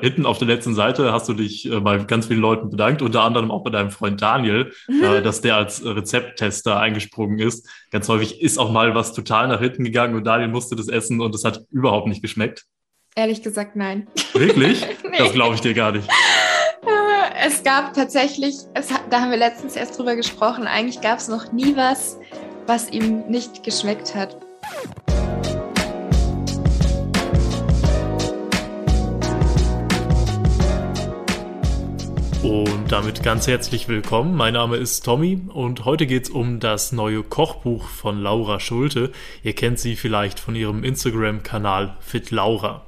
Hinten auf der letzten Seite hast du dich äh, bei ganz vielen Leuten bedankt, unter anderem auch bei deinem Freund Daniel, äh, dass der als Rezepttester eingesprungen ist. Ganz häufig ist auch mal was total nach hinten gegangen und Daniel musste das essen und es hat überhaupt nicht geschmeckt. Ehrlich gesagt, nein. Wirklich? nee. Das glaube ich dir gar nicht. Äh, es gab tatsächlich, es, da haben wir letztens erst drüber gesprochen, eigentlich gab es noch nie was, was ihm nicht geschmeckt hat. Und damit ganz herzlich willkommen. Mein Name ist Tommy und heute geht es um das neue Kochbuch von Laura Schulte. Ihr kennt sie vielleicht von ihrem Instagram-Kanal FitLaura.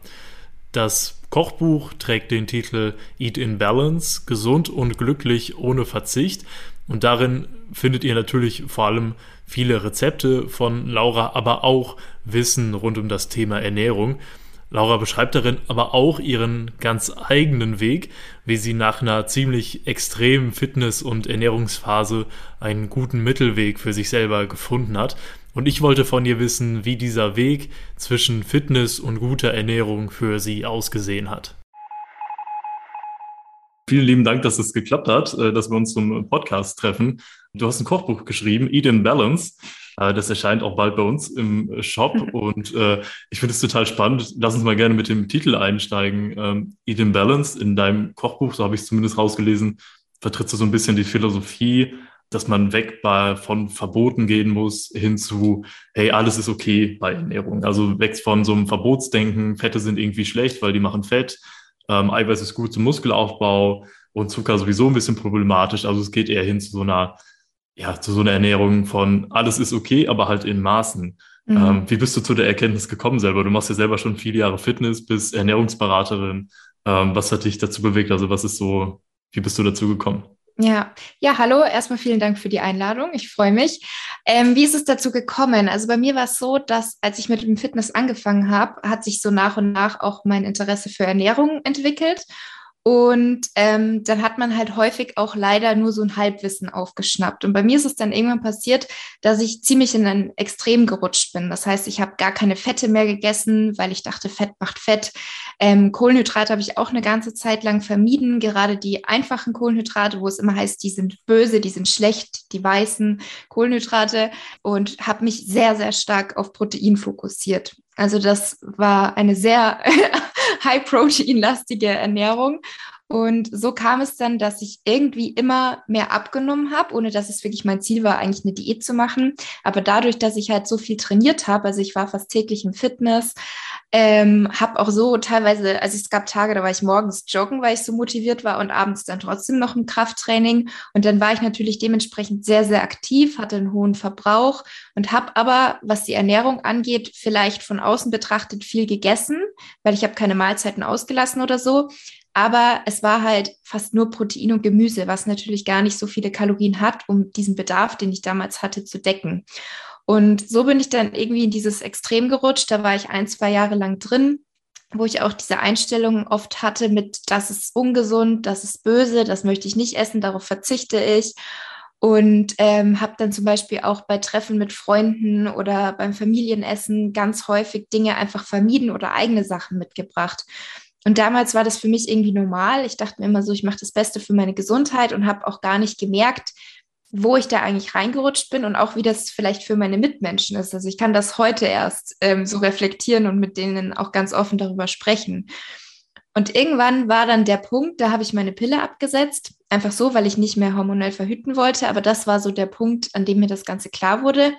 Das Kochbuch trägt den Titel Eat in Balance, gesund und glücklich ohne Verzicht. Und darin findet ihr natürlich vor allem viele Rezepte von Laura, aber auch Wissen rund um das Thema Ernährung. Laura beschreibt darin aber auch ihren ganz eigenen Weg, wie sie nach einer ziemlich extremen Fitness- und Ernährungsphase einen guten Mittelweg für sich selber gefunden hat. Und ich wollte von ihr wissen, wie dieser Weg zwischen Fitness und guter Ernährung für sie ausgesehen hat. Vielen lieben Dank, dass es geklappt hat, äh, dass wir uns zum Podcast treffen. Du hast ein Kochbuch geschrieben, Eat in Balance. Äh, das erscheint auch bald bei uns im Shop und äh, ich finde es total spannend. Lass uns mal gerne mit dem Titel einsteigen. Ähm, Eat in Balance in deinem Kochbuch, so habe ich es zumindest rausgelesen, vertrittst du so ein bisschen die Philosophie, dass man weg bei, von Verboten gehen muss hin zu, hey, alles ist okay bei Ernährung. Also weg von so einem Verbotsdenken, Fette sind irgendwie schlecht, weil die machen Fett, ähm, Eiweiß ist gut zum Muskelaufbau und Zucker sowieso ein bisschen problematisch. Also es geht eher hin zu so einer ja, zu so einer Ernährung von alles ist okay, aber halt in Maßen. Mhm. Ähm, wie bist du zu der Erkenntnis gekommen selber? Du machst ja selber schon viele Jahre Fitness, bist Ernährungsberaterin. Ähm, was hat dich dazu bewegt? Also was ist so, wie bist du dazu gekommen? Ja, ja, hallo. Erstmal vielen Dank für die Einladung. Ich freue mich. Ähm, wie ist es dazu gekommen? Also bei mir war es so, dass als ich mit dem Fitness angefangen habe, hat sich so nach und nach auch mein Interesse für Ernährung entwickelt. Und ähm, dann hat man halt häufig auch leider nur so ein Halbwissen aufgeschnappt. Und bei mir ist es dann irgendwann passiert, dass ich ziemlich in ein Extrem gerutscht bin. Das heißt, ich habe gar keine Fette mehr gegessen, weil ich dachte, Fett macht Fett. Ähm, Kohlenhydrate habe ich auch eine ganze Zeit lang vermieden. Gerade die einfachen Kohlenhydrate, wo es immer heißt, die sind böse, die sind schlecht, die weißen Kohlenhydrate. Und habe mich sehr, sehr stark auf Protein fokussiert. Also das war eine sehr high-protein-lastige Ernährung. Und so kam es dann, dass ich irgendwie immer mehr abgenommen habe, ohne dass es wirklich mein Ziel war, eigentlich eine Diät zu machen. Aber dadurch, dass ich halt so viel trainiert habe, also ich war fast täglich im Fitness, ähm, habe auch so teilweise, also es gab Tage, da war ich morgens joggen, weil ich so motiviert war und abends dann trotzdem noch im Krafttraining. Und dann war ich natürlich dementsprechend sehr, sehr aktiv, hatte einen hohen Verbrauch und habe aber, was die Ernährung angeht, vielleicht von außen betrachtet viel gegessen, weil ich habe keine Mahlzeiten ausgelassen oder so. Aber es war halt fast nur Protein und Gemüse, was natürlich gar nicht so viele Kalorien hat, um diesen Bedarf, den ich damals hatte, zu decken. Und so bin ich dann irgendwie in dieses Extrem gerutscht. Da war ich ein, zwei Jahre lang drin, wo ich auch diese Einstellung oft hatte mit, das ist ungesund, das ist böse, das möchte ich nicht essen, darauf verzichte ich. Und ähm, habe dann zum Beispiel auch bei Treffen mit Freunden oder beim Familienessen ganz häufig Dinge einfach vermieden oder eigene Sachen mitgebracht. Und damals war das für mich irgendwie normal. Ich dachte mir immer so, ich mache das Beste für meine Gesundheit und habe auch gar nicht gemerkt, wo ich da eigentlich reingerutscht bin und auch wie das vielleicht für meine Mitmenschen ist. Also ich kann das heute erst ähm, so reflektieren und mit denen auch ganz offen darüber sprechen. Und irgendwann war dann der Punkt, da habe ich meine Pille abgesetzt, einfach so, weil ich nicht mehr hormonell verhüten wollte. Aber das war so der Punkt, an dem mir das Ganze klar wurde.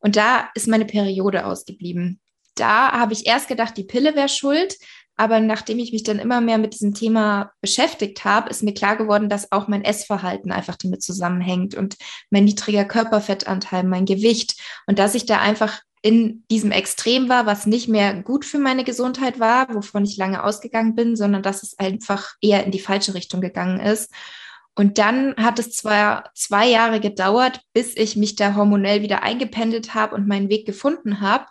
Und da ist meine Periode ausgeblieben. Da habe ich erst gedacht, die Pille wäre schuld, aber nachdem ich mich dann immer mehr mit diesem Thema beschäftigt habe, ist mir klar geworden, dass auch mein Essverhalten einfach damit zusammenhängt und mein niedriger Körperfettanteil, mein Gewicht und dass ich da einfach in diesem Extrem war, was nicht mehr gut für meine Gesundheit war, wovon ich lange ausgegangen bin, sondern dass es einfach eher in die falsche Richtung gegangen ist. Und dann hat es zwar zwei Jahre gedauert, bis ich mich da hormonell wieder eingependelt habe und meinen Weg gefunden habe.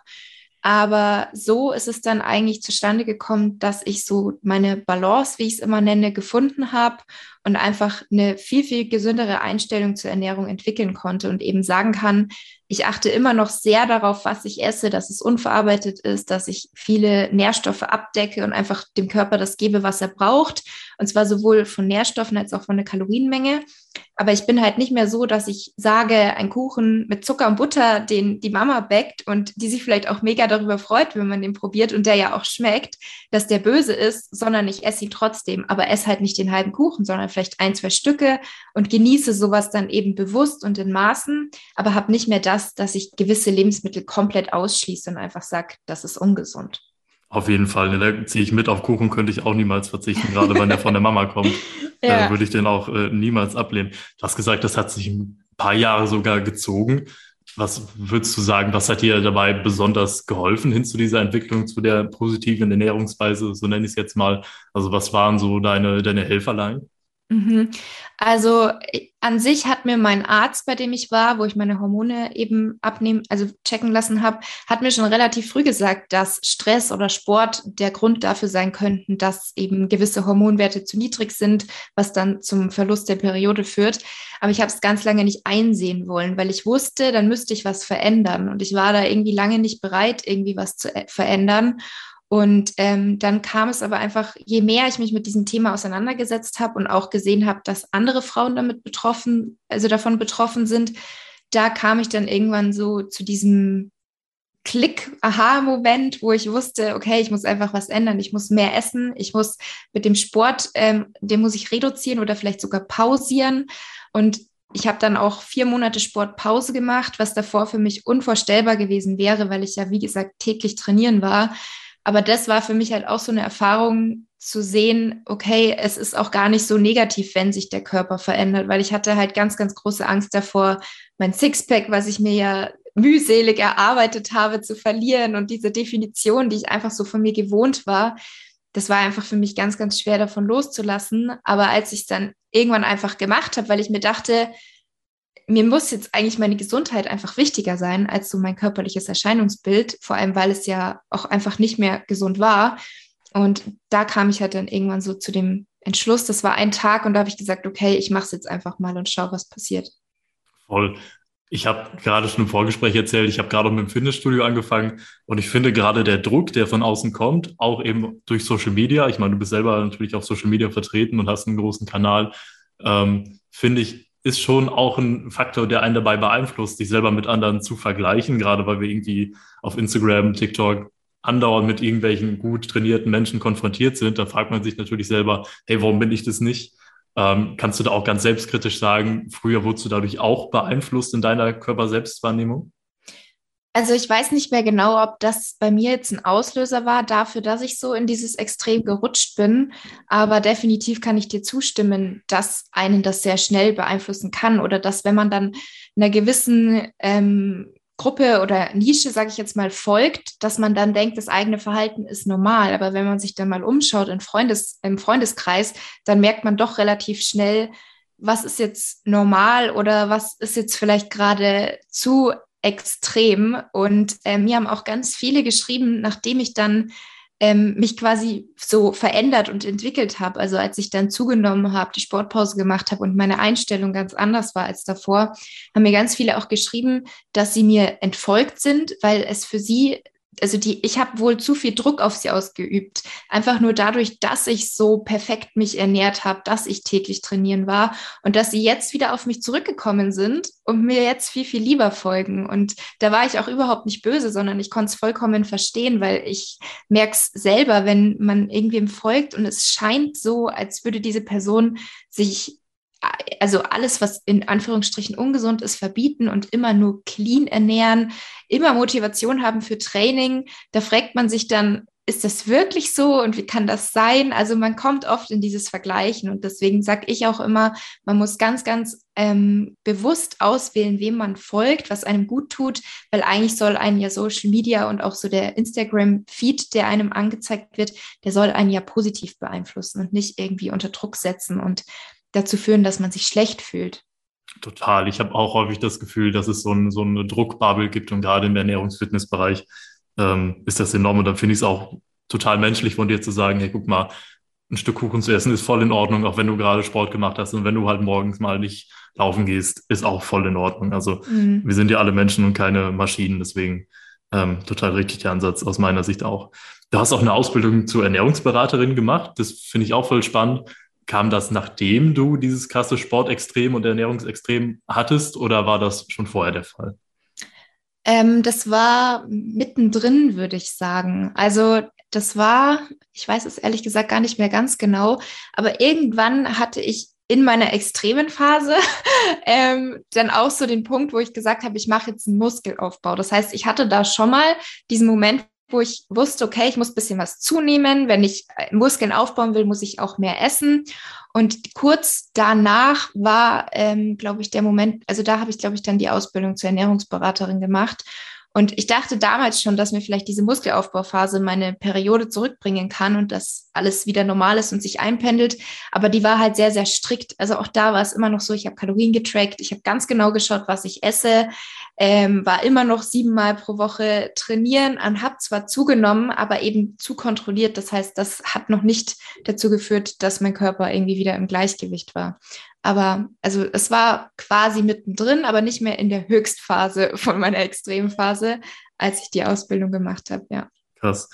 Aber so ist es dann eigentlich zustande gekommen, dass ich so meine Balance, wie ich es immer nenne, gefunden habe und einfach eine viel, viel gesündere Einstellung zur Ernährung entwickeln konnte und eben sagen kann, ich achte immer noch sehr darauf, was ich esse, dass es unverarbeitet ist, dass ich viele Nährstoffe abdecke und einfach dem Körper das gebe, was er braucht. Und zwar sowohl von Nährstoffen als auch von der Kalorienmenge. Aber ich bin halt nicht mehr so, dass ich sage, ein Kuchen mit Zucker und Butter, den die Mama bäckt und die sich vielleicht auch mega darüber freut, wenn man den probiert und der ja auch schmeckt, dass der böse ist, sondern ich esse ihn trotzdem. Aber esse halt nicht den halben Kuchen, sondern vielleicht ein, zwei Stücke und genieße sowas dann eben bewusst und in Maßen, aber habe nicht mehr das, dass ich gewisse Lebensmittel komplett ausschließe und einfach sage, das ist ungesund. Auf jeden Fall. Da ziehe ich mit. Auf Kuchen könnte ich auch niemals verzichten, gerade wenn der von der Mama kommt. ja. äh, würde ich den auch äh, niemals ablehnen. Du hast gesagt, das hat sich ein paar Jahre sogar gezogen. Was würdest du sagen, was hat dir dabei besonders geholfen hin zu dieser Entwicklung, zu der positiven Ernährungsweise, so nenne ich es jetzt mal? Also was waren so deine, deine Helferlein? Mhm. Also an sich hat mir mein Arzt, bei dem ich war, wo ich meine Hormone eben abnehmen, also checken lassen habe, hat mir schon relativ früh gesagt, dass Stress oder Sport der Grund dafür sein könnten, dass eben gewisse Hormonwerte zu niedrig sind, was dann zum Verlust der Periode führt. Aber ich habe es ganz lange nicht einsehen wollen, weil ich wusste, dann müsste ich was verändern. Und ich war da irgendwie lange nicht bereit, irgendwie was zu äh, verändern. Und ähm, dann kam es aber einfach, je mehr ich mich mit diesem Thema auseinandergesetzt habe und auch gesehen habe, dass andere Frauen damit betroffen, also davon betroffen sind, da kam ich dann irgendwann so zu diesem Klick-Aha-Moment, wo ich wusste, okay, ich muss einfach was ändern, ich muss mehr essen, ich muss mit dem Sport, ähm, den muss ich reduzieren oder vielleicht sogar pausieren. Und ich habe dann auch vier Monate Sportpause gemacht, was davor für mich unvorstellbar gewesen wäre, weil ich ja, wie gesagt, täglich trainieren war. Aber das war für mich halt auch so eine Erfahrung zu sehen, okay, es ist auch gar nicht so negativ, wenn sich der Körper verändert, weil ich hatte halt ganz, ganz große Angst davor, mein Sixpack, was ich mir ja mühselig erarbeitet habe, zu verlieren und diese Definition, die ich einfach so von mir gewohnt war, das war einfach für mich ganz, ganz schwer davon loszulassen. Aber als ich es dann irgendwann einfach gemacht habe, weil ich mir dachte, mir muss jetzt eigentlich meine Gesundheit einfach wichtiger sein als so mein körperliches Erscheinungsbild, vor allem weil es ja auch einfach nicht mehr gesund war. Und da kam ich halt dann irgendwann so zu dem Entschluss, das war ein Tag und da habe ich gesagt, okay, ich mache es jetzt einfach mal und schau, was passiert. Voll. Ich habe gerade schon im Vorgespräch erzählt, ich habe gerade mit dem Fitnessstudio angefangen und ich finde gerade der Druck, der von außen kommt, auch eben durch Social Media, ich meine, du bist selber natürlich auf Social Media vertreten und hast einen großen Kanal, ähm, finde ich ist schon auch ein Faktor, der einen dabei beeinflusst, sich selber mit anderen zu vergleichen, gerade weil wir irgendwie auf Instagram, TikTok andauernd mit irgendwelchen gut trainierten Menschen konfrontiert sind. Da fragt man sich natürlich selber, hey, warum bin ich das nicht? Ähm, kannst du da auch ganz selbstkritisch sagen, früher wurdest du dadurch auch beeinflusst in deiner Körperselbstwahrnehmung? Also ich weiß nicht mehr genau, ob das bei mir jetzt ein Auslöser war dafür, dass ich so in dieses Extrem gerutscht bin. Aber definitiv kann ich dir zustimmen, dass einen das sehr schnell beeinflussen kann oder dass wenn man dann einer gewissen ähm, Gruppe oder Nische, sage ich jetzt mal, folgt, dass man dann denkt, das eigene Verhalten ist normal. Aber wenn man sich dann mal umschaut in Freundes, im Freundeskreis, dann merkt man doch relativ schnell, was ist jetzt normal oder was ist jetzt vielleicht gerade zu extrem. Und äh, mir haben auch ganz viele geschrieben, nachdem ich dann ähm, mich quasi so verändert und entwickelt habe. Also als ich dann zugenommen habe, die Sportpause gemacht habe und meine Einstellung ganz anders war als davor, haben mir ganz viele auch geschrieben, dass sie mir entfolgt sind, weil es für sie also die, ich habe wohl zu viel Druck auf sie ausgeübt. Einfach nur dadurch, dass ich so perfekt mich ernährt habe, dass ich täglich trainieren war und dass sie jetzt wieder auf mich zurückgekommen sind und mir jetzt viel, viel lieber folgen. Und da war ich auch überhaupt nicht böse, sondern ich konnte es vollkommen verstehen, weil ich merke es selber, wenn man irgendwem folgt und es scheint so, als würde diese Person sich also alles, was in Anführungsstrichen ungesund ist, verbieten und immer nur clean ernähren, immer Motivation haben für Training. Da fragt man sich dann, ist das wirklich so und wie kann das sein? Also man kommt oft in dieses Vergleichen und deswegen sage ich auch immer, man muss ganz, ganz ähm, bewusst auswählen, wem man folgt, was einem gut tut, weil eigentlich soll einen ja Social Media und auch so der Instagram-Feed, der einem angezeigt wird, der soll einen ja positiv beeinflussen und nicht irgendwie unter Druck setzen und dazu führen, dass man sich schlecht fühlt. Total. Ich habe auch häufig das Gefühl, dass es so, ein, so eine Druckbubble gibt und gerade im Ernährungsfitnessbereich ähm, ist das enorm. Und dann finde ich es auch total menschlich von dir zu sagen, hey, guck mal, ein Stück Kuchen zu essen ist voll in Ordnung, auch wenn du gerade Sport gemacht hast und wenn du halt morgens mal nicht laufen gehst, ist auch voll in Ordnung. Also mhm. wir sind ja alle Menschen und keine Maschinen, deswegen ähm, total richtig der Ansatz aus meiner Sicht auch. Du hast auch eine Ausbildung zur Ernährungsberaterin gemacht. Das finde ich auch voll spannend. Kam das, nachdem du dieses krasse Sportextrem und Ernährungsextrem hattest oder war das schon vorher der Fall? Ähm, das war mittendrin, würde ich sagen. Also das war, ich weiß es ehrlich gesagt gar nicht mehr ganz genau, aber irgendwann hatte ich in meiner extremen Phase ähm, dann auch so den Punkt, wo ich gesagt habe, ich mache jetzt einen Muskelaufbau. Das heißt, ich hatte da schon mal diesen Moment, wo ich wusste, okay, ich muss ein bisschen was zunehmen. Wenn ich äh, Muskeln aufbauen will, muss ich auch mehr essen. Und kurz danach war, ähm, glaube ich, der Moment, also da habe ich, glaube ich, dann die Ausbildung zur Ernährungsberaterin gemacht. Und ich dachte damals schon, dass mir vielleicht diese Muskelaufbauphase meine Periode zurückbringen kann und dass alles wieder normal ist und sich einpendelt. Aber die war halt sehr, sehr strikt. Also auch da war es immer noch so, ich habe Kalorien getrackt, ich habe ganz genau geschaut, was ich esse, ähm, war immer noch siebenmal pro Woche trainieren und habe zwar zugenommen, aber eben zu kontrolliert. Das heißt, das hat noch nicht dazu geführt, dass mein Körper irgendwie wieder im Gleichgewicht war. Aber also es war quasi mittendrin, aber nicht mehr in der Höchstphase von meiner Extremphase, als ich die Ausbildung gemacht habe, ja. Krass.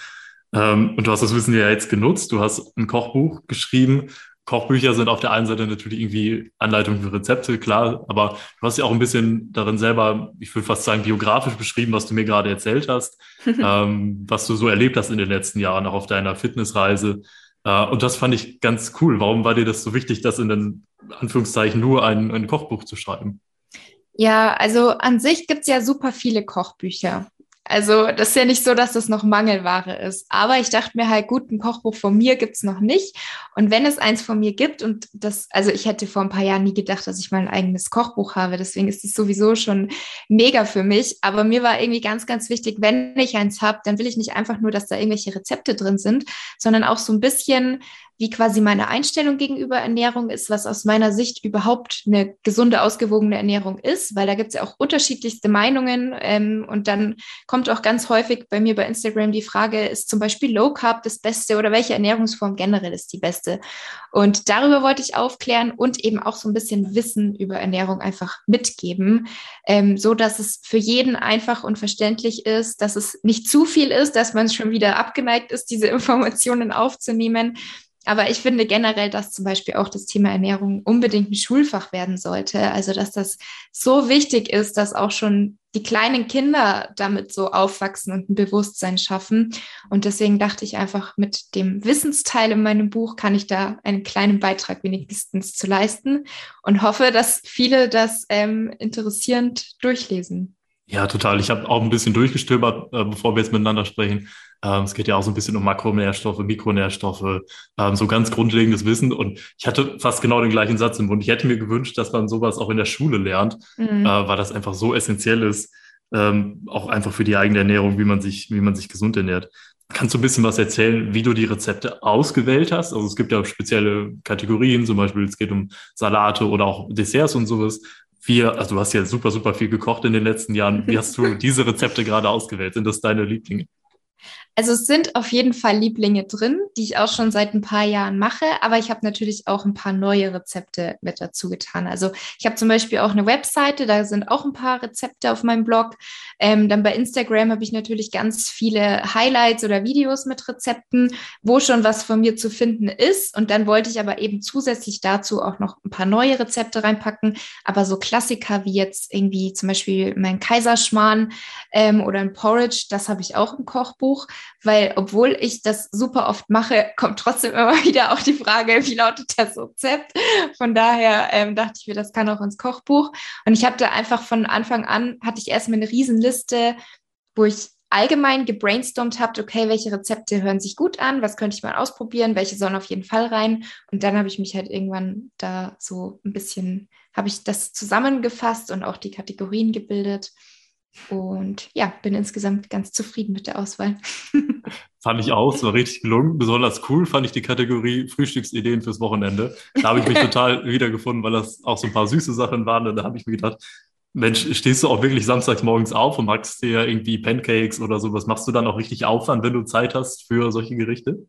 Ähm, und du hast das Wissen ja jetzt genutzt. Du hast ein Kochbuch geschrieben. Kochbücher sind auf der einen Seite natürlich irgendwie Anleitungen für Rezepte, klar, aber du hast ja auch ein bisschen darin selber, ich würde fast sagen, biografisch beschrieben, was du mir gerade erzählt hast, ähm, was du so erlebt hast in den letzten Jahren, auch auf deiner Fitnessreise. Äh, und das fand ich ganz cool. Warum war dir das so wichtig, das in den Anführungszeichen nur ein, ein Kochbuch zu schreiben? Ja, also an sich gibt es ja super viele Kochbücher. Also das ist ja nicht so, dass das noch Mangelware ist. Aber ich dachte mir halt, gut, ein Kochbuch von mir gibt's noch nicht. Und wenn es eins von mir gibt, und das, also ich hätte vor ein paar Jahren nie gedacht, dass ich mal ein eigenes Kochbuch habe. Deswegen ist es sowieso schon mega für mich. Aber mir war irgendwie ganz, ganz wichtig, wenn ich eins habe, dann will ich nicht einfach nur, dass da irgendwelche Rezepte drin sind, sondern auch so ein bisschen wie quasi meine Einstellung gegenüber Ernährung ist, was aus meiner Sicht überhaupt eine gesunde, ausgewogene Ernährung ist, weil da gibt es ja auch unterschiedlichste Meinungen. Ähm, und dann kommt auch ganz häufig bei mir bei Instagram die Frage, ist zum Beispiel Low Carb das Beste oder welche Ernährungsform generell ist die beste? Und darüber wollte ich aufklären und eben auch so ein bisschen Wissen über Ernährung einfach mitgeben, ähm, so dass es für jeden einfach und verständlich ist, dass es nicht zu viel ist, dass man schon wieder abgeneigt ist, diese Informationen aufzunehmen aber ich finde generell, dass zum Beispiel auch das Thema Ernährung unbedingt ein Schulfach werden sollte. Also, dass das so wichtig ist, dass auch schon die kleinen Kinder damit so aufwachsen und ein Bewusstsein schaffen. Und deswegen dachte ich einfach, mit dem Wissensteil in meinem Buch kann ich da einen kleinen Beitrag wenigstens zu leisten und hoffe, dass viele das ähm, interessierend durchlesen. Ja, total. Ich habe auch ein bisschen durchgestöbert, äh, bevor wir jetzt miteinander sprechen. Ähm, es geht ja auch so ein bisschen um Makronährstoffe, Mikronährstoffe, ähm, so ganz grundlegendes Wissen. Und ich hatte fast genau den gleichen Satz im Mund. Ich hätte mir gewünscht, dass man sowas auch in der Schule lernt, mhm. äh, weil das einfach so essentiell ist, ähm, auch einfach für die eigene Ernährung, wie man sich, wie man sich gesund ernährt. Kannst du ein bisschen was erzählen, wie du die Rezepte ausgewählt hast? Also es gibt ja spezielle Kategorien, zum Beispiel es geht um Salate oder auch Desserts und sowas. Wie, also du hast ja super, super viel gekocht in den letzten Jahren. Wie hast du diese Rezepte gerade ausgewählt? Sind das deine Lieblinge? Also es sind auf jeden Fall Lieblinge drin, die ich auch schon seit ein paar Jahren mache, aber ich habe natürlich auch ein paar neue Rezepte mit dazu getan. Also ich habe zum Beispiel auch eine Webseite, da sind auch ein paar Rezepte auf meinem Blog. Ähm, dann bei Instagram habe ich natürlich ganz viele Highlights oder Videos mit Rezepten, wo schon was von mir zu finden ist. Und dann wollte ich aber eben zusätzlich dazu auch noch ein paar neue Rezepte reinpacken. Aber so Klassiker wie jetzt irgendwie zum Beispiel mein Kaiserschmarrn ähm, oder ein Porridge, das habe ich auch im Kochbuch weil obwohl ich das super oft mache, kommt trotzdem immer wieder auch die Frage, wie lautet das Rezept? Von daher ähm, dachte ich mir, das kann auch ins Kochbuch. Und ich da einfach von Anfang an, hatte ich erstmal eine Riesenliste, wo ich allgemein gebrainstormt habt, okay, welche Rezepte hören sich gut an, was könnte ich mal ausprobieren, welche sollen auf jeden Fall rein. Und dann habe ich mich halt irgendwann da so ein bisschen, habe ich das zusammengefasst und auch die Kategorien gebildet. Und ja, bin insgesamt ganz zufrieden mit der Auswahl. Fand ich auch, es war richtig gelungen. Besonders cool fand ich die Kategorie Frühstücksideen fürs Wochenende. Da habe ich mich total wiedergefunden, weil das auch so ein paar süße Sachen waren. Und da habe ich mir gedacht, Mensch, stehst du auch wirklich samstags morgens auf und magst dir irgendwie Pancakes oder so? Was machst du dann auch richtig Aufwand, wenn du Zeit hast für solche Gerichte?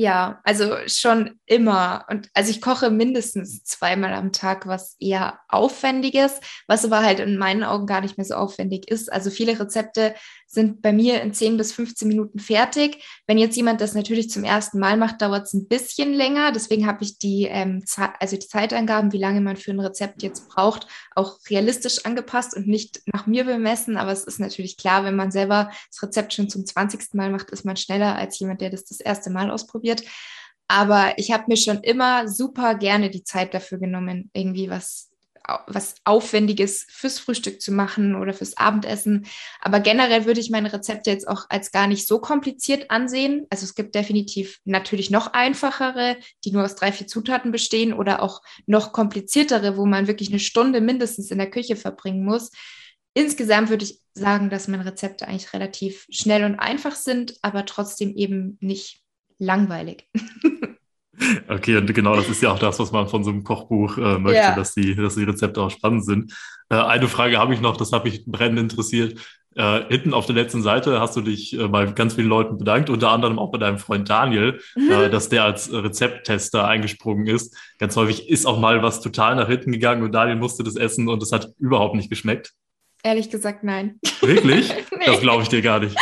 Ja, also schon immer. Und also ich koche mindestens zweimal am Tag was eher Aufwendiges, was aber halt in meinen Augen gar nicht mehr so aufwendig ist. Also viele Rezepte sind bei mir in 10 bis 15 Minuten fertig. Wenn jetzt jemand das natürlich zum ersten Mal macht, dauert es ein bisschen länger. Deswegen habe ich die, ähm, also die Zeitangaben, wie lange man für ein Rezept jetzt braucht, auch realistisch angepasst und nicht nach mir bemessen. Aber es ist natürlich klar, wenn man selber das Rezept schon zum 20. Mal macht, ist man schneller als jemand, der das das erste Mal ausprobiert ausprobiert. Aber ich habe mir schon immer super gerne die Zeit dafür genommen, irgendwie was, was Aufwendiges fürs Frühstück zu machen oder fürs Abendessen. Aber generell würde ich meine Rezepte jetzt auch als gar nicht so kompliziert ansehen. Also es gibt definitiv natürlich noch einfachere, die nur aus drei, vier Zutaten bestehen oder auch noch kompliziertere, wo man wirklich eine Stunde mindestens in der Küche verbringen muss. Insgesamt würde ich sagen, dass meine Rezepte eigentlich relativ schnell und einfach sind, aber trotzdem eben nicht langweilig. Okay, und genau das ist ja auch das, was man von so einem Kochbuch äh, möchte, ja. dass, die, dass die Rezepte auch spannend sind. Äh, eine Frage habe ich noch, das habe mich brennend interessiert. Äh, hinten auf der letzten Seite hast du dich äh, bei ganz vielen Leuten bedankt, unter anderem auch bei deinem Freund Daniel, mhm. Äh, dass der als Rezepttester eingesprungen ist. Ganz häufig ist auch mal was total nach hinten gegangen und Daniel musste das essen und es hat überhaupt nicht geschmeckt. Ehrlich gesagt, nein. Wirklich? nee. Das glaube ich dir gar nicht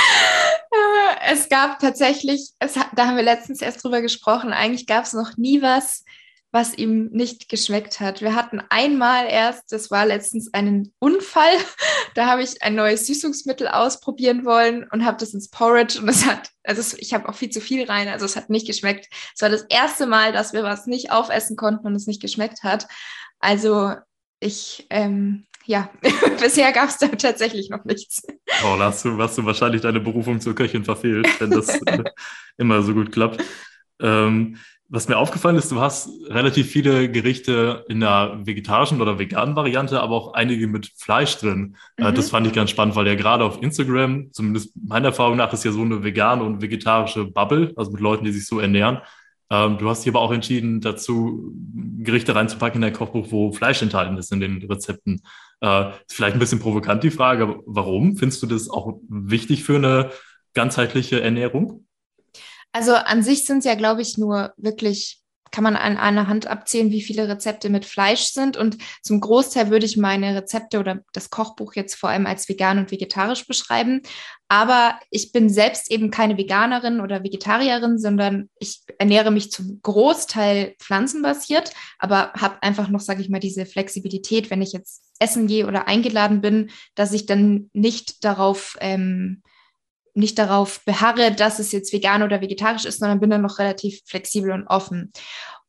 es gab tatsächlich, es, da haben wir letztens erst drüber gesprochen, eigentlich gab es noch nie was, was ihm nicht geschmeckt hat. Wir hatten einmal erst, das war letztens einen Unfall, da habe ich ein neues Süßungsmittel ausprobieren wollen und habe das ins Porridge und es hat, also ich habe auch viel zu viel rein, also es hat nicht geschmeckt. Es war das erste Mal, dass wir was nicht aufessen konnten und es nicht geschmeckt hat. Also ich ähm, ja, bisher gab es da tatsächlich noch nichts. Oh, da hast du, hast du wahrscheinlich deine Berufung zur Köchin verfehlt, wenn das äh, immer so gut klappt. Ähm, was mir aufgefallen ist, du hast relativ viele Gerichte in der vegetarischen oder veganen Variante, aber auch einige mit Fleisch drin. Äh, mhm. Das fand ich ganz spannend, weil ja gerade auf Instagram, zumindest meiner Erfahrung nach, ist ja so eine vegane und vegetarische Bubble, also mit Leuten, die sich so ernähren. Ähm, du hast dich aber auch entschieden, dazu Gerichte reinzupacken in dein Kochbuch, wo Fleisch enthalten ist in den Rezepten. Äh, vielleicht ein bisschen provokant die Frage, warum? Findest du das auch wichtig für eine ganzheitliche Ernährung? Also an sich sind es ja, glaube ich, nur wirklich kann man an einer Hand abzählen, wie viele Rezepte mit Fleisch sind. Und zum Großteil würde ich meine Rezepte oder das Kochbuch jetzt vor allem als vegan und vegetarisch beschreiben. Aber ich bin selbst eben keine Veganerin oder Vegetarierin, sondern ich ernähre mich zum Großteil pflanzenbasiert, aber habe einfach noch, sage ich mal, diese Flexibilität, wenn ich jetzt essen gehe oder eingeladen bin, dass ich dann nicht darauf ähm, nicht darauf beharre, dass es jetzt vegan oder vegetarisch ist, sondern bin dann noch relativ flexibel und offen.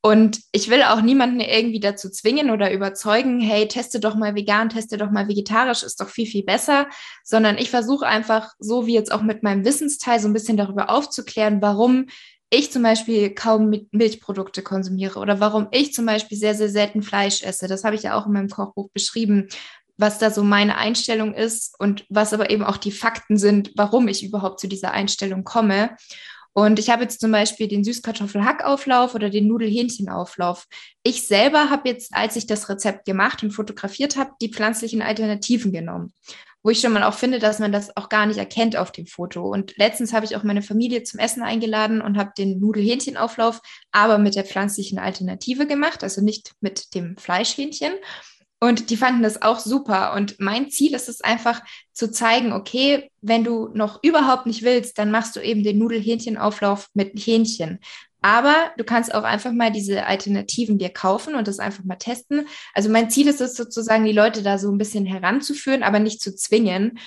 Und ich will auch niemanden irgendwie dazu zwingen oder überzeugen, hey, teste doch mal vegan, teste doch mal vegetarisch, ist doch viel, viel besser, sondern ich versuche einfach, so wie jetzt auch mit meinem Wissensteil, so ein bisschen darüber aufzuklären, warum ich zum Beispiel kaum Milchprodukte konsumiere oder warum ich zum Beispiel sehr, sehr selten Fleisch esse. Das habe ich ja auch in meinem Kochbuch beschrieben was da so meine Einstellung ist und was aber eben auch die Fakten sind, warum ich überhaupt zu dieser Einstellung komme. Und ich habe jetzt zum Beispiel den Süßkartoffelhackauflauf oder den Nudelhähnchenauflauf. Ich selber habe jetzt, als ich das Rezept gemacht und fotografiert habe, die pflanzlichen Alternativen genommen. Wo ich schon mal auch finde, dass man das auch gar nicht erkennt auf dem Foto. Und letztens habe ich auch meine Familie zum Essen eingeladen und habe den Nudelhähnchenauflauf aber mit der pflanzlichen Alternative gemacht, also nicht mit dem Fleischhähnchen. Und die fanden das auch super. Und mein Ziel ist es einfach zu zeigen, okay, wenn du noch überhaupt nicht willst, dann machst du eben den Nudelhähnchenauflauf mit Hähnchen. Aber du kannst auch einfach mal diese Alternativen dir kaufen und das einfach mal testen. Also mein Ziel ist es sozusagen, die Leute da so ein bisschen heranzuführen, aber nicht zu zwingen.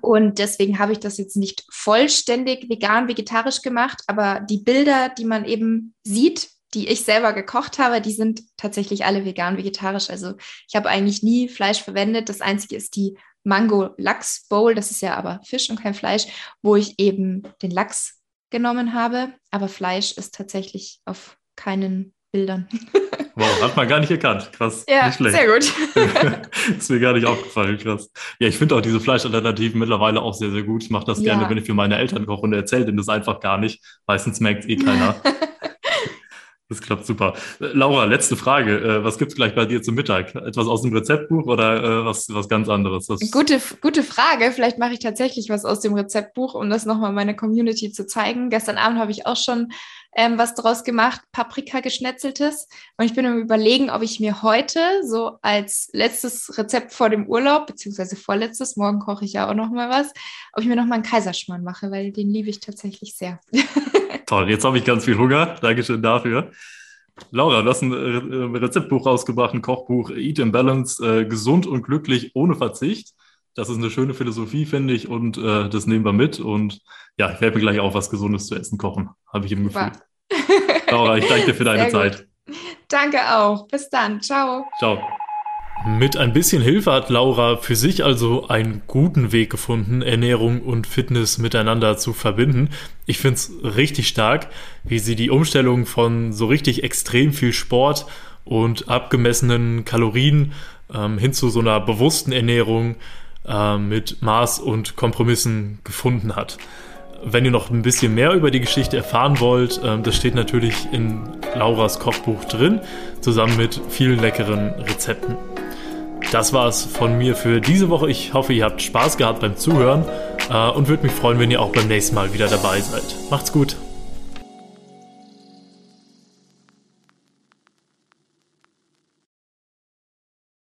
Und deswegen habe ich das jetzt nicht vollständig vegan, vegetarisch gemacht, aber die Bilder, die man eben sieht, die ich selber gekocht habe, die sind tatsächlich alle vegan, vegetarisch. Also ich habe eigentlich nie Fleisch verwendet. Das einzige ist die Mango Lachs Bowl. Das ist ja aber Fisch und kein Fleisch, wo ich eben den Lachs genommen habe. Aber Fleisch ist tatsächlich auf keinen Bildern. Wow, hat man gar nicht erkannt. Krass. Ja, nicht schlecht. sehr gut. ist mir gar nicht aufgefallen. Krass. Ja, ich finde auch diese Fleischalternativen mittlerweile auch sehr, sehr gut. Ich mache das ja. gerne, wenn ich für meine Eltern koche und erzähle denen das einfach gar nicht. Meistens merkt es eh keiner. Das klappt super. Laura, letzte Frage. Äh, was gibt es gleich bei dir zum Mittag? Etwas aus dem Rezeptbuch oder äh, was, was ganz anderes? Was gute, gute Frage. Vielleicht mache ich tatsächlich was aus dem Rezeptbuch, um das nochmal meiner Community zu zeigen. Gestern Abend habe ich auch schon ähm, was draus gemacht, Paprika geschnetzeltes. Und ich bin am überlegen, ob ich mir heute so als letztes Rezept vor dem Urlaub, beziehungsweise vorletztes, morgen koche ich ja auch noch mal was, ob ich mir noch mal einen Kaiserschmarrn mache, weil den liebe ich tatsächlich sehr. Toll, jetzt habe ich ganz viel Hunger. Dankeschön dafür. Laura, du hast ein äh, Rezeptbuch rausgebracht, ein Kochbuch, Eat in Balance, äh, gesund und glücklich ohne Verzicht. Das ist eine schöne Philosophie, finde ich, und äh, das nehmen wir mit. Und ja, ich werde mir gleich auch was Gesundes zu essen kochen, habe ich im Gefühl. Laura, ich danke dir für deine Zeit. Danke auch. Bis dann. Ciao. Ciao. Mit ein bisschen Hilfe hat Laura für sich also einen guten Weg gefunden, Ernährung und Fitness miteinander zu verbinden. Ich finde es richtig stark, wie sie die Umstellung von so richtig extrem viel Sport und abgemessenen Kalorien ähm, hin zu so einer bewussten Ernährung äh, mit Maß und Kompromissen gefunden hat. Wenn ihr noch ein bisschen mehr über die Geschichte erfahren wollt, äh, das steht natürlich in Lauras Kochbuch drin, zusammen mit vielen leckeren Rezepten. Das war es von mir für diese Woche. Ich hoffe, ihr habt Spaß gehabt beim Zuhören äh, und würde mich freuen, wenn ihr auch beim nächsten Mal wieder dabei seid. Macht's gut!